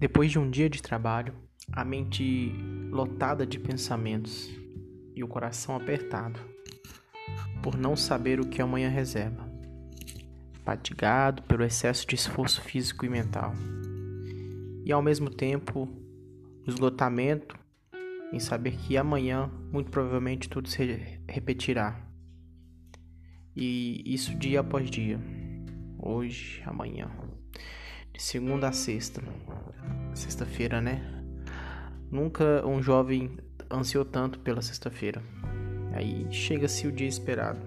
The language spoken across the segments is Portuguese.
Depois de um dia de trabalho, a mente lotada de pensamentos e o coração apertado, por não saber o que amanhã reserva, fatigado pelo excesso de esforço físico e mental, e ao mesmo tempo o esgotamento em saber que amanhã muito provavelmente tudo se repetirá. E isso dia após dia, hoje, amanhã, de segunda a sexta, sexta-feira, né? Nunca um jovem ansiou tanto pela sexta-feira. Aí chega-se o dia esperado.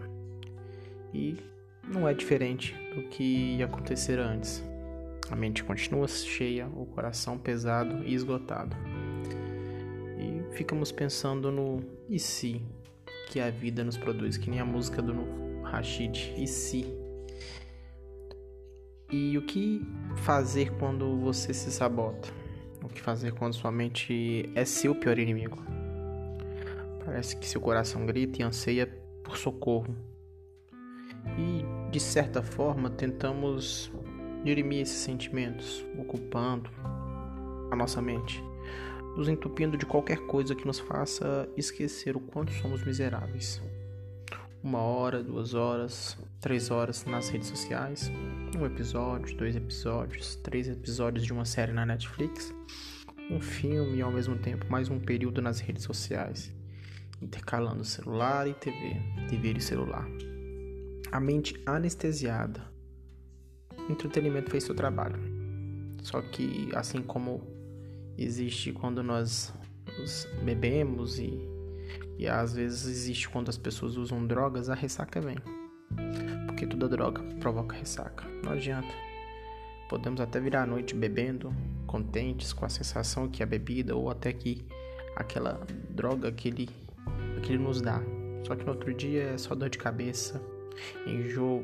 E não é diferente do que acontecer antes. A mente continua cheia, o coração pesado e esgotado. E ficamos pensando no e se que a vida nos produz, que nem a música do Rashid, e se. E o que fazer quando você se sabota? O que fazer quando sua mente é seu pior inimigo? Parece que seu coração grita e anseia por socorro. E, de certa forma, tentamos dirimir esses sentimentos, ocupando a nossa mente, nos entupindo de qualquer coisa que nos faça esquecer o quanto somos miseráveis. Uma hora, duas horas, três horas nas redes sociais, um episódio, dois episódios, três episódios de uma série na Netflix, um filme e ao mesmo tempo mais um período nas redes sociais, intercalando celular e TV, TV e celular. A mente anestesiada. O entretenimento fez seu trabalho. Só que assim como existe quando nós bebemos e, e às vezes existe quando as pessoas usam drogas, a ressaca vem porque toda droga provoca ressaca. Não adianta. Podemos até virar a noite bebendo, contentes com a sensação que a bebida ou até que aquela droga que ele, que ele nos dá. Só que no outro dia é só dor de cabeça, enjoo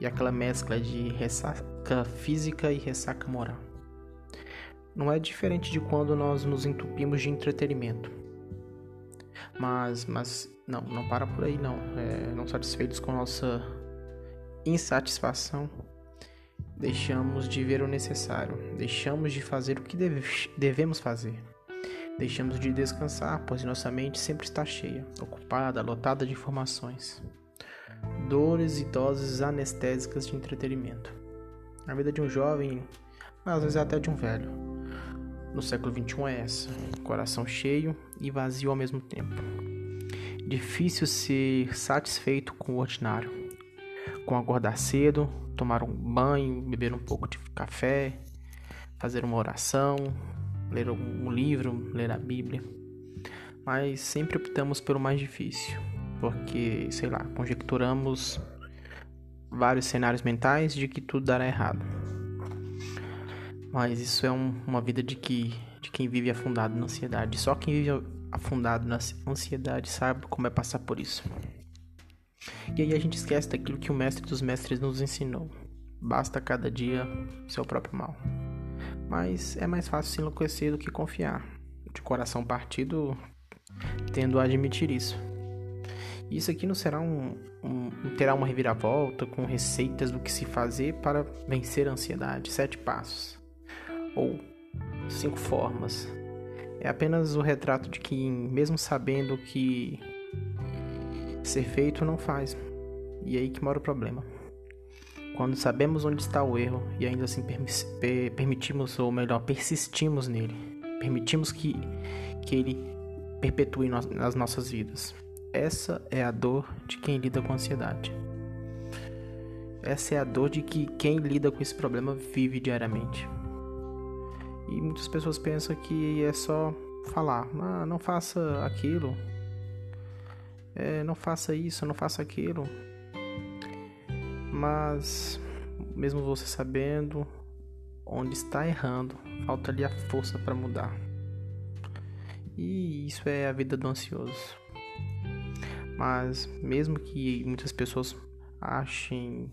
e aquela mescla de ressaca física e ressaca moral. Não é diferente de quando nós nos entupimos de entretenimento. Mas, mas não, não para por aí não. É, não satisfeitos com nossa insatisfação, deixamos de ver o necessário, deixamos de fazer o que deve, devemos fazer. Deixamos de descansar, pois nossa mente sempre está cheia, ocupada, lotada de informações. Dores e doses anestésicas de entretenimento. A vida de um jovem, às vezes até de um velho, no século XXI é essa: coração cheio e vazio ao mesmo tempo. Difícil ser satisfeito com o ordinário com acordar cedo, tomar um banho, beber um pouco de café, fazer uma oração, ler um livro, ler a Bíblia. Mas sempre optamos pelo mais difícil, porque, sei lá, conjecturamos vários cenários mentais de que tudo dará errado. Mas isso é um, uma vida de, que, de quem vive afundado na ansiedade. Só quem vive afundado na ansiedade sabe como é passar por isso. E aí a gente esquece daquilo que o mestre dos mestres nos ensinou. Basta cada dia seu próprio mal. Mas é mais fácil se enlouquecer do que confiar. De coração partido, tendo a admitir isso. Isso aqui não será um, um, terá uma reviravolta com receitas do que se fazer para vencer a ansiedade, sete passos ou cinco formas. É apenas o retrato de que, mesmo sabendo que ser feito não faz. E é aí que mora o problema. Quando sabemos onde está o erro e ainda assim permitimos, ou melhor, persistimos nele, permitimos que, que ele perpetue no, nas nossas vidas. Essa é a dor de quem lida com ansiedade. Essa é a dor de que quem lida com esse problema vive diariamente. E muitas pessoas pensam que é só falar, ah, não faça aquilo, é, não faça isso, não faça aquilo. Mas, mesmo você sabendo onde está errando, falta ali a força para mudar. E isso é a vida do ansioso. Mas, mesmo que muitas pessoas achem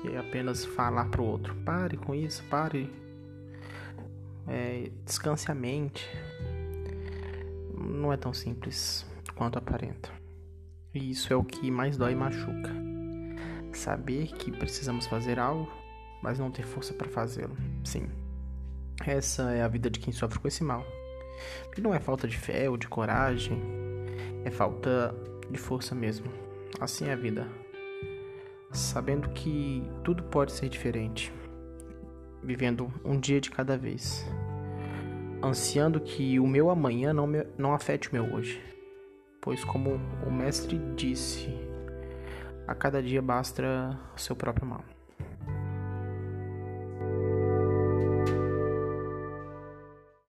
que é apenas falar para o outro, pare com isso, pare, é, descanse a mente, não é tão simples quanto aparenta. E isso é o que mais dói e machuca. Saber que precisamos fazer algo, mas não ter força para fazê-lo. Sim. Essa é a vida de quem sofre com esse mal. E não é falta de fé ou de coragem, é falta de força mesmo. Assim é a vida. Sabendo que tudo pode ser diferente, vivendo um dia de cada vez, ansiando que o meu amanhã não, me, não afete o meu hoje. Pois, como o Mestre disse, a cada dia basta o seu próprio mal.